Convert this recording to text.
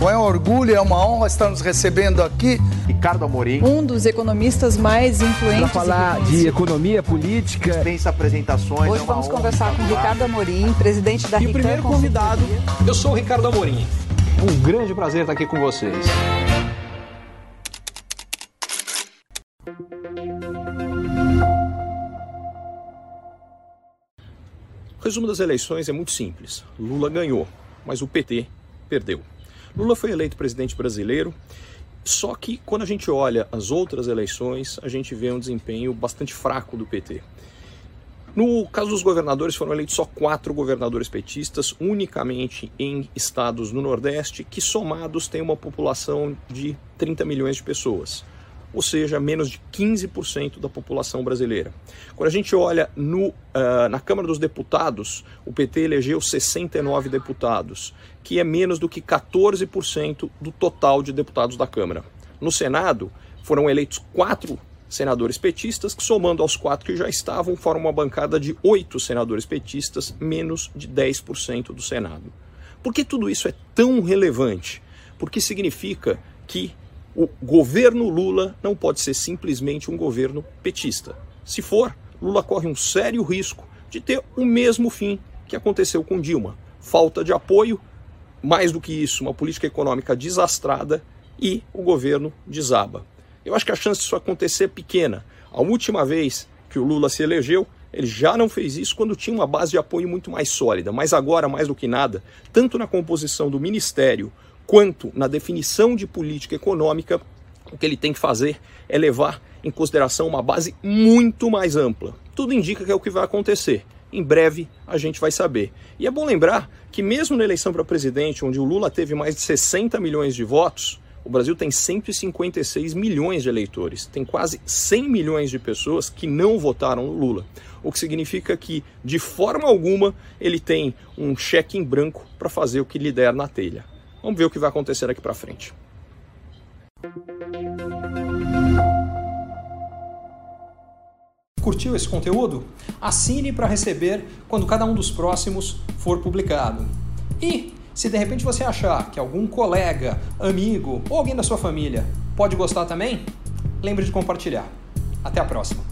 Bom, é um orgulho, é uma honra estar nos recebendo aqui. Ricardo Amorim. Um dos economistas mais influentes. Para falar de economia política. Dispensa apresentações. Hoje é vamos conversar com Ricardo Amorim, presidente da E o primeiro convidado, eu sou o Ricardo Amorim. Um grande prazer estar aqui com vocês. O resumo das eleições é muito simples. Lula ganhou, mas o PT perdeu. Lula foi eleito presidente brasileiro, só que quando a gente olha as outras eleições, a gente vê um desempenho bastante fraco do PT. No caso dos governadores, foram eleitos só quatro governadores petistas, unicamente em estados no Nordeste, que somados têm uma população de 30 milhões de pessoas ou seja, menos de 15% da população brasileira. Quando a gente olha no, uh, na Câmara dos Deputados, o PT elegeu 69 deputados, que é menos do que 14% do total de deputados da Câmara. No Senado, foram eleitos quatro senadores petistas, que somando aos quatro que já estavam, formam uma bancada de oito senadores petistas, menos de 10% do Senado. Por que tudo isso é tão relevante? Porque significa que o governo Lula não pode ser simplesmente um governo petista. Se for, Lula corre um sério risco de ter o mesmo fim que aconteceu com Dilma: falta de apoio, mais do que isso, uma política econômica desastrada e o governo desaba. Eu acho que a chance disso acontecer é pequena. A última vez que o Lula se elegeu, ele já não fez isso quando tinha uma base de apoio muito mais sólida, mas agora, mais do que nada, tanto na composição do ministério quanto na definição de política econômica, o que ele tem que fazer é levar em consideração uma base muito mais ampla. Tudo indica que é o que vai acontecer. Em breve a gente vai saber. E é bom lembrar que, mesmo na eleição para presidente, onde o Lula teve mais de 60 milhões de votos, o Brasil tem 156 milhões de eleitores, tem quase 100 milhões de pessoas que não votaram no Lula, o que significa que, de forma alguma, ele tem um cheque em branco para fazer o que lhe der na telha. Vamos ver o que vai acontecer daqui para frente. Curtiu esse conteúdo? Assine para receber quando cada um dos próximos for publicado. E se de repente você achar que algum colega, amigo ou alguém da sua família pode gostar também, lembre de compartilhar. Até a próxima!